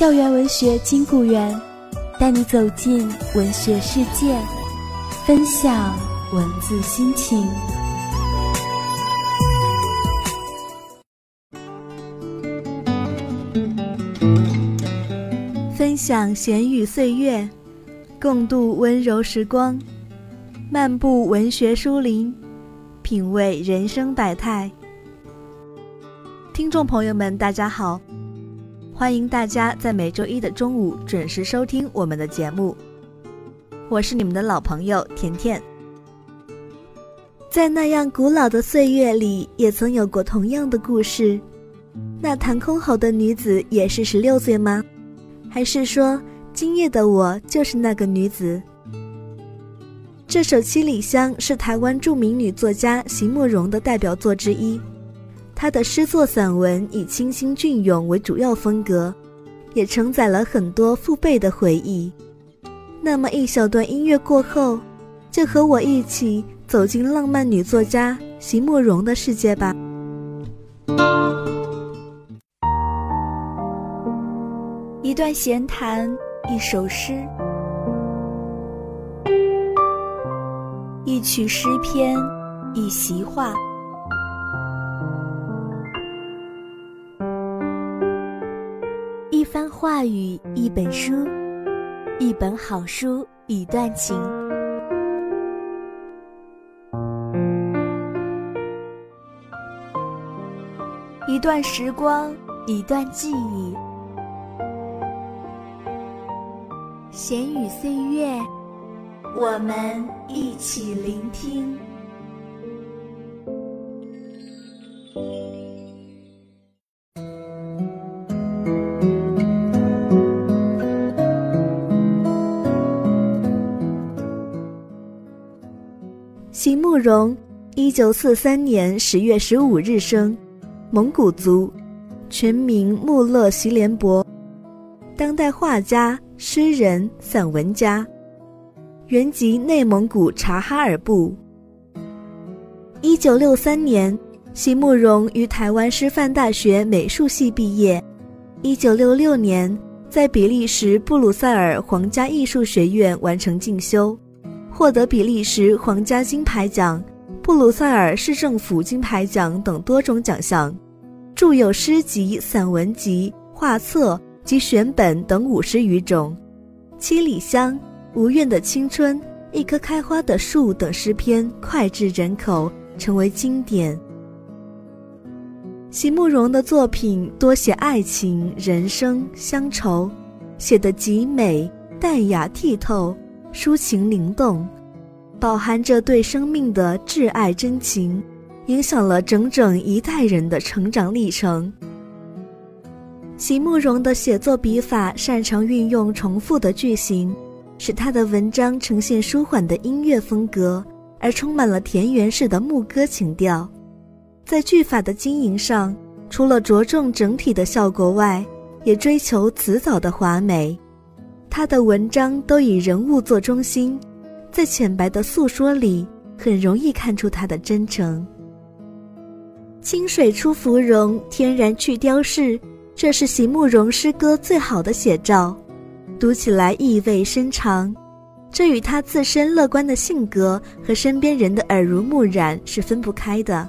校园文学金谷园，带你走进文学世界，分享文字心情。分享闲语岁月，共度温柔时光，漫步文学书林，品味人生百态。听众朋友们，大家好。欢迎大家在每周一的中午准时收听我们的节目，我是你们的老朋友甜甜。在那样古老的岁月里，也曾有过同样的故事。那弹箜篌的女子也是十六岁吗？还是说今夜的我就是那个女子？这首《七里香》是台湾著名女作家席慕容的代表作之一。他的诗作散文以清新隽永为主要风格，也承载了很多父辈的回忆。那么一小段音乐过后，就和我一起走进浪漫女作家席慕容的世界吧。一段闲谈，一首诗，一曲诗篇，一席话。话语，一本书，一本好书，一段情，一段时光，一段记忆。闲语岁月，我们一起聆听。容，一九四三年十月十五日生，蒙古族，全名穆勒席连博，当代画家、诗人、散文家，原籍内蒙古察哈尔部。一九六三年，席慕容于台湾师范大学美术系毕业。一九六六年，在比利时布鲁塞尔皇家艺术学院完成进修。获得比利时皇家金牌奖、布鲁塞尔市政府金牌奖等多种奖项，著有诗集、散文集、画册及选本等五十余种，《七里香》《无怨的青春》《一棵开花的树》等诗篇脍炙人口，成为经典。席慕容的作品多写爱情、人生、乡愁，写得极美、淡雅、剔透。抒情灵动，饱含着对生命的挚爱真情，影响了整整一代人的成长历程。席慕容的写作笔法擅长运用重复的句型，使他的文章呈现舒缓的音乐风格，而充满了田园式的牧歌情调。在句法的经营上，除了着重整体的效果外，也追求辞藻的华美。他的文章都以人物做中心，在浅白的诉说里，很容易看出他的真诚。清水出芙蓉，天然去雕饰，这是席慕容诗歌最好的写照，读起来意味深长。这与他自身乐观的性格和身边人的耳濡目染是分不开的。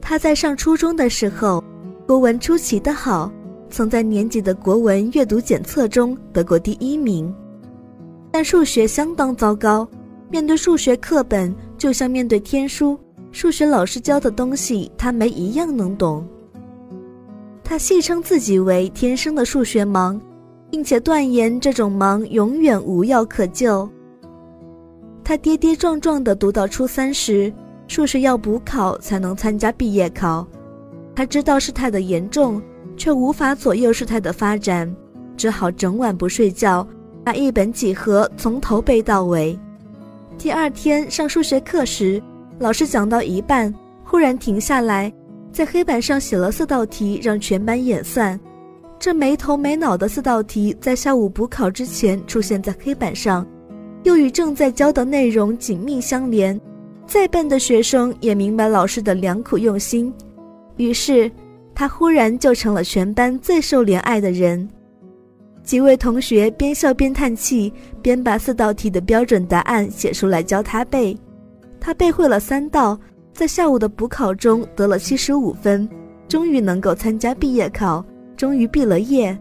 他在上初中的时候，国文出奇的好。曾在年级的国文阅读检测中得过第一名，但数学相当糟糕。面对数学课本，就像面对天书，数学老师教的东西，他没一样能懂。他戏称自己为天生的数学盲，并且断言这种盲永远无药可救。他跌跌撞撞地读到初三时，数学要补考才能参加毕业考。他知道事态的严重，却无法左右事态的发展，只好整晚不睡觉，把一本几何从头背到尾。第二天上数学课时，老师讲到一半，忽然停下来，在黑板上写了四道题，让全班演算。这没头没脑的四道题，在下午补考之前出现在黑板上，又与正在教的内容紧密相连。再笨的学生也明白老师的良苦用心，于是他忽然就成了全班最受怜爱的人。几位同学边笑边叹气，边把四道题的标准答案写出来教他背。他背会了三道，在下午的补考中得了七十五分，终于能够参加毕业考，终于毕了业。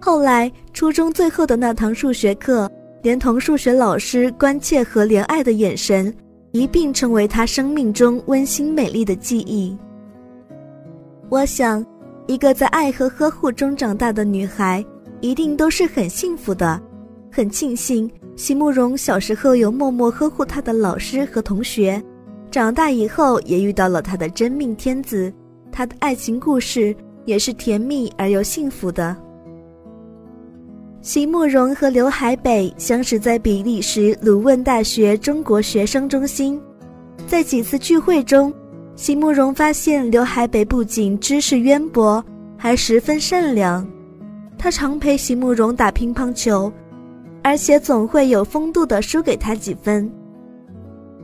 后来初中最后的那堂数学课，连同数学老师关切和怜爱的眼神，一并成为他生命中温馨美丽的记忆。我想，一个在爱和呵护中长大的女孩。一定都是很幸福的，很庆幸席慕容小时候有默默呵护她的老师和同学，长大以后也遇到了她的真命天子，他的爱情故事也是甜蜜而又幸福的。席慕容和刘海北相识在比利时鲁汶大学中国学生中心，在几次聚会中，席慕容发现刘海北不仅知识渊博，还十分善良。他常陪席慕容打乒乓球，而且总会有风度的输给他几分。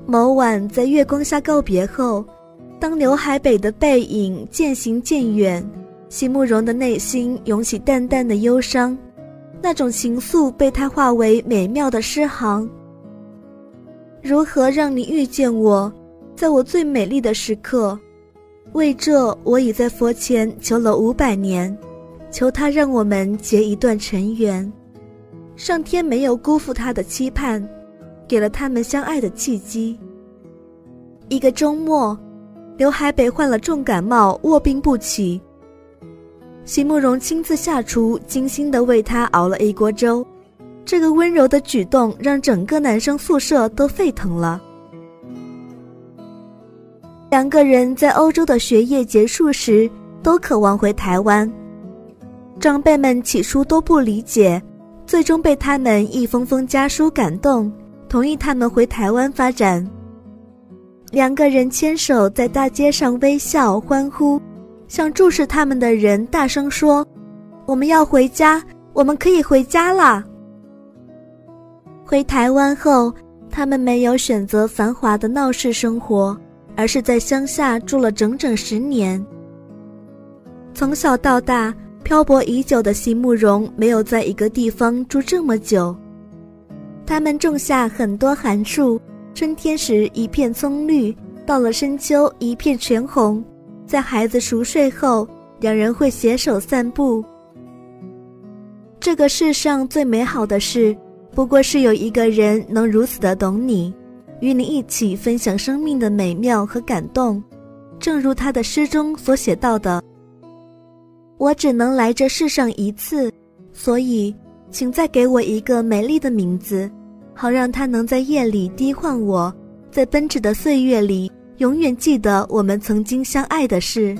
某晚在月光下告别后，当刘海北的背影渐行渐远，席慕容的内心涌起淡淡的忧伤，那种情愫被他化为美妙的诗行。如何让你遇见我，在我最美丽的时刻？为这，我已在佛前求了五百年。求他让我们结一段尘缘，上天没有辜负他的期盼，给了他们相爱的契机。一个周末，刘海北患了重感冒，卧病不起。席慕容亲自下厨，精心地为他熬了一锅粥。这个温柔的举动让整个男生宿舍都沸腾了。两个人在欧洲的学业结束时，都渴望回台湾。长辈们起初都不理解，最终被他们一封封家书感动，同意他们回台湾发展。两个人牵手在大街上微笑欢呼，向注视他们的人大声说：“我们要回家，我们可以回家啦！”回台湾后，他们没有选择繁华的闹市生活，而是在乡下住了整整十年。从小到大。漂泊已久的席慕容没有在一个地方住这么久。他们种下很多寒树，春天时一片葱绿，到了深秋一片全红。在孩子熟睡后，两人会携手散步。这个世上最美好的事，不过是有一个人能如此的懂你，与你一起分享生命的美妙和感动。正如他的诗中所写到的。我只能来这世上一次，所以，请再给我一个美丽的名字，好让它能在夜里低唤我，在奔驰的岁月里永远记得我们曾经相爱的事。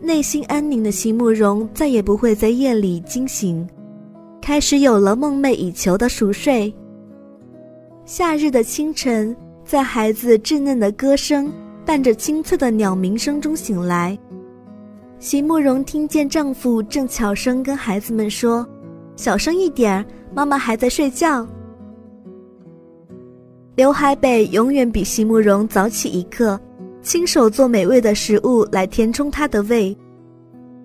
内心安宁的席慕容再也不会在夜里惊醒，开始有了梦寐以求的熟睡。夏日的清晨，在孩子稚嫩的歌声伴着清脆的鸟鸣声中醒来。席慕容听见丈夫正悄声跟孩子们说：“小声一点，妈妈还在睡觉。”刘海北永远比席慕容早起一刻，亲手做美味的食物来填充他的胃。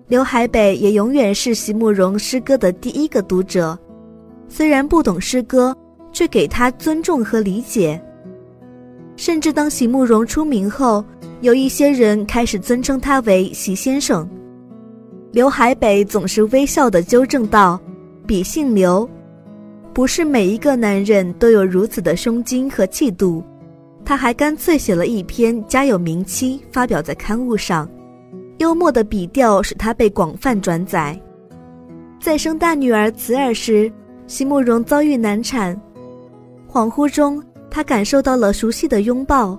刘海北也永远是席慕容诗歌的第一个读者，虽然不懂诗歌，却给他尊重和理解。甚至当席慕容出名后，有一些人开始尊称他为席先生。刘海北总是微笑地纠正道：“笔姓刘，不是每一个男人都有如此的胸襟和气度。”他还干脆写了一篇家有名妻，发表在刊物上。幽默的笔调使他被广泛转载。在生大女儿慈儿时，席慕容遭遇难产，恍惚中他感受到了熟悉的拥抱。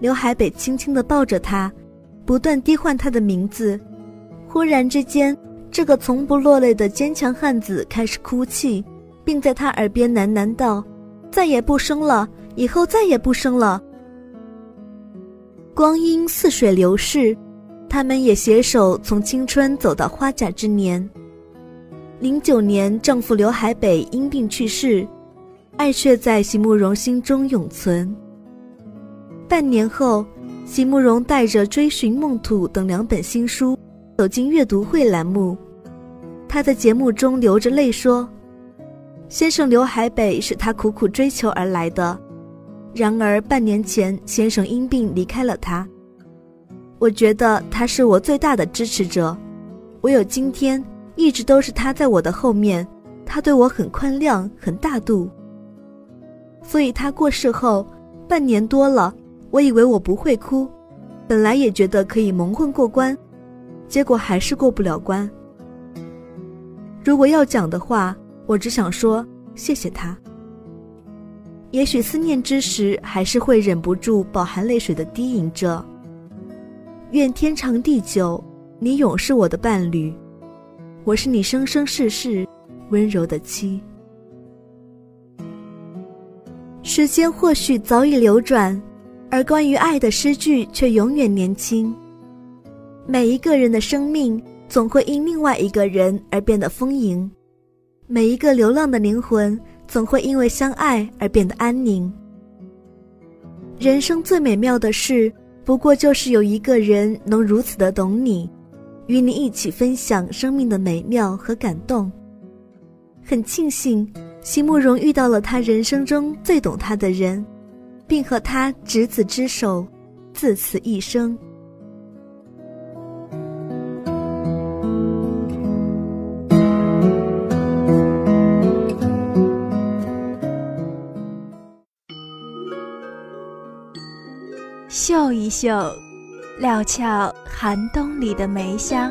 刘海北轻轻地抱着她，不断低唤她的名字。忽然之间，这个从不落泪的坚强汉子开始哭泣，并在他耳边喃喃道：“再也不生了。”以后再也不生了。光阴似水流逝，他们也携手从青春走到花甲之年。零九年，丈夫刘海北因病去世，爱却在席慕容心中永存。半年后，席慕容带着《追寻梦土》等两本新书走进阅读会栏目，他在节目中流着泪说：“先生刘海北是他苦苦追求而来的。”然而半年前，先生因病离开了他。我觉得他是我最大的支持者，我有今天，一直都是他在我的后面。他对我很宽谅，很大度。所以他过世后，半年多了，我以为我不会哭，本来也觉得可以蒙混过关，结果还是过不了关。如果要讲的话，我只想说谢谢他。也许思念之时，还是会忍不住饱含泪水的低吟着。愿天长地久，你永是我的伴侣，我是你生生世世温柔的妻。时间或许早已流转，而关于爱的诗句却永远年轻。每一个人的生命总会因另外一个人而变得丰盈，每一个流浪的灵魂。总会因为相爱而变得安宁。人生最美妙的事，不过就是有一个人能如此的懂你，与你一起分享生命的美妙和感动。很庆幸，席慕容遇到了他人生中最懂他的人，并和他执子之手，自此一生。嗅一嗅，料峭寒冬里的梅香；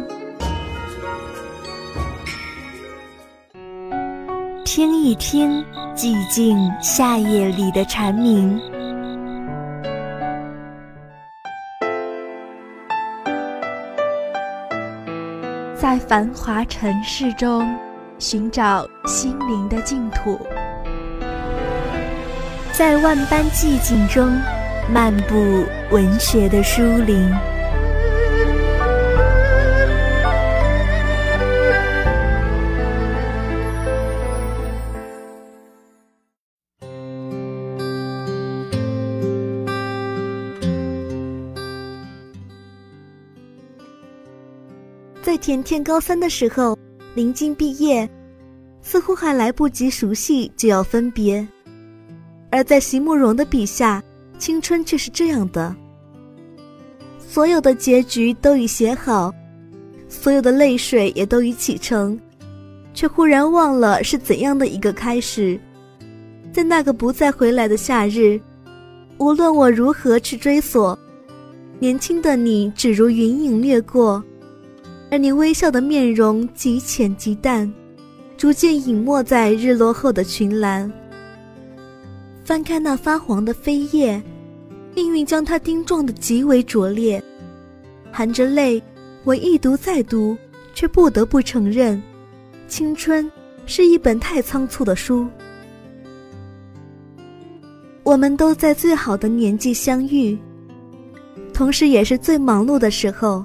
听一听，寂静夏夜里的蝉鸣。在繁华尘世中，寻找心灵的净土；在万般寂静中。漫步文学的书林。在甜甜高三的时候，临近毕业，似乎还来不及熟悉就要分别，而在席慕容的笔下。青春却是这样的，所有的结局都已写好，所有的泪水也都已启程，却忽然忘了是怎样的一个开始。在那个不再回来的夏日，无论我如何去追索，年轻的你只如云影掠过，而你微笑的面容极浅极淡，逐渐隐没在日落后的群岚。翻开那发黄的扉页。命运将它钉撞得极为拙劣，含着泪，我一读再读，却不得不承认，青春是一本太仓促的书。我们都在最好的年纪相遇，同时也是最忙碌的时候，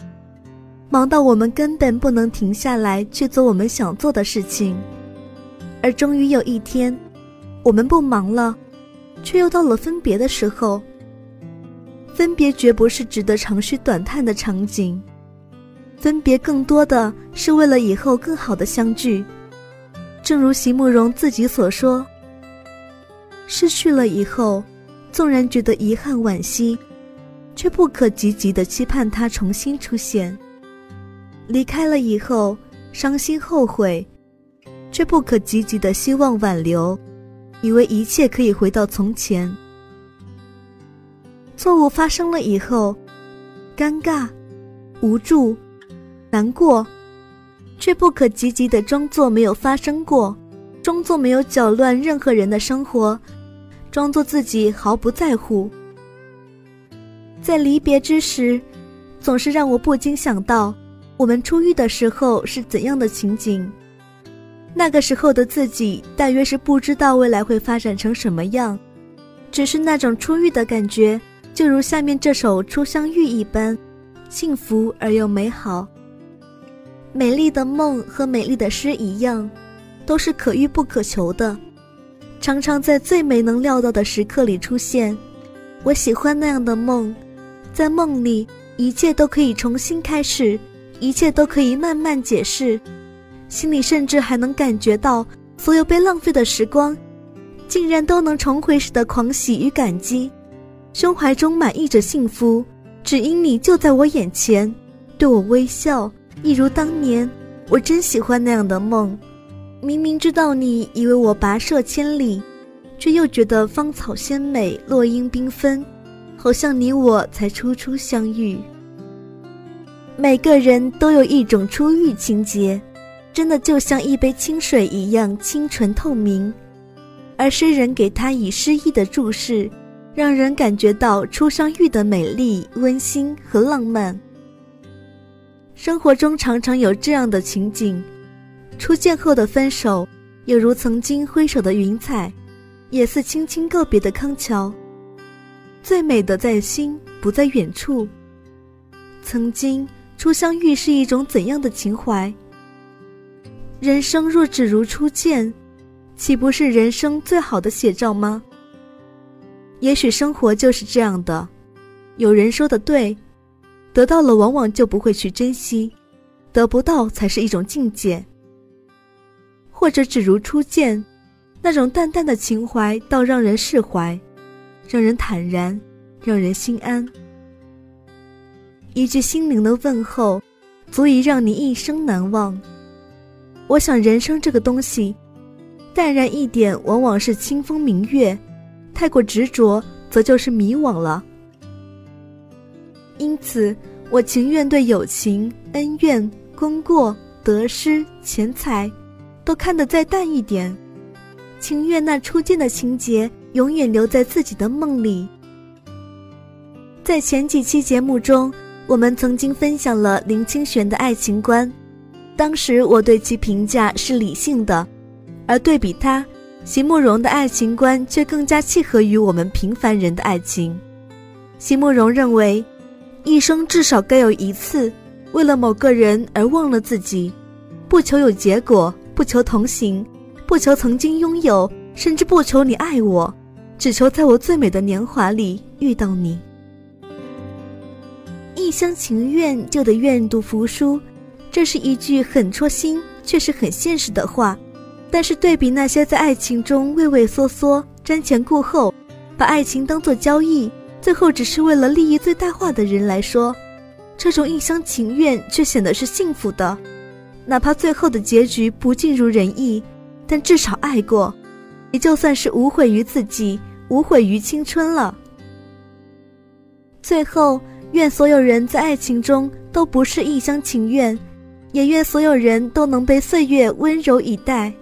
忙到我们根本不能停下来去做我们想做的事情，而终于有一天，我们不忙了，却又到了分别的时候。分别绝不是值得长吁短叹的场景，分别更多的是为了以后更好的相聚。正如席慕容自己所说：“失去了以后，纵然觉得遗憾惋惜，却不可积极的期盼它重新出现。离开了以后，伤心后悔，却不可积极的希望挽留，以为一切可以回到从前。错误发生了以后，尴尬、无助、难过，却不可积极的装作没有发生过，装作没有搅乱任何人的生活，装作自己毫不在乎。在离别之时，总是让我不禁想到。我们初遇的时候是怎样的情景？那个时候的自己大约是不知道未来会发展成什么样，只是那种初遇的感觉，就如下面这首《初相遇》一般，幸福而又美好。美丽的梦和美丽的诗一样，都是可遇不可求的，常常在最没能料到的时刻里出现。我喜欢那样的梦，在梦里一切都可以重新开始。一切都可以慢慢解释，心里甚至还能感觉到所有被浪费的时光，竟然都能重回时的狂喜与感激，胸怀中满溢着幸福，只因你就在我眼前，对我微笑，一如当年。我真喜欢那样的梦，明明知道你以为我跋涉千里，却又觉得芳草鲜美，落英缤纷，好像你我才初初相遇。每个人都有一种初遇情节，真的就像一杯清水一样清纯透明，而诗人给他以诗意的注释，让人感觉到初相遇的美丽、温馨和浪漫。生活中常常有这样的情景：初见后的分手，有如曾经挥手的云彩，也似轻轻告别的康桥。最美的在心，不在远处。曾经。初相遇是一种怎样的情怀？人生若只如初见，岂不是人生最好的写照吗？也许生活就是这样的。有人说的对，得到了往往就不会去珍惜，得不到才是一种境界。或者只如初见，那种淡淡的情怀，倒让人释怀，让人坦然，让人心安。一句心灵的问候，足以让你一生难忘。我想，人生这个东西，淡然一点，往往是清风明月；太过执着，则就是迷惘了。因此，我情愿对友情、恩怨、功过、得失、钱财，都看得再淡一点，情愿那初见的情节永远留在自己的梦里。在前几期节目中。我们曾经分享了林清玄的爱情观，当时我对其评价是理性的，而对比他，席慕容的爱情观却更加契合于我们平凡人的爱情。席慕容认为，一生至少该有一次，为了某个人而忘了自己，不求有结果，不求同行，不求曾经拥有，甚至不求你爱我，只求在我最美的年华里遇到你。一厢情愿就得愿赌服输，这是一句很戳心却是很现实的话。但是对比那些在爱情中畏畏缩缩、瞻前顾后，把爱情当作交易，最后只是为了利益最大化的人来说，这种一厢情愿却显得是幸福的。哪怕最后的结局不尽如人意，但至少爱过，也就算是无悔于自己，无悔于青春了。最后。愿所有人在爱情中都不是一厢情愿，也愿所有人都能被岁月温柔以待。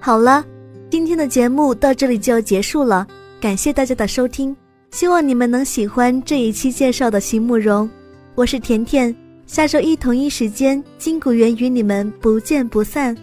好了，今天的节目到这里就要结束了，感谢大家的收听，希望你们能喜欢这一期介绍的席慕容。我是甜甜，下周一同一时间，金谷园与你们不见不散。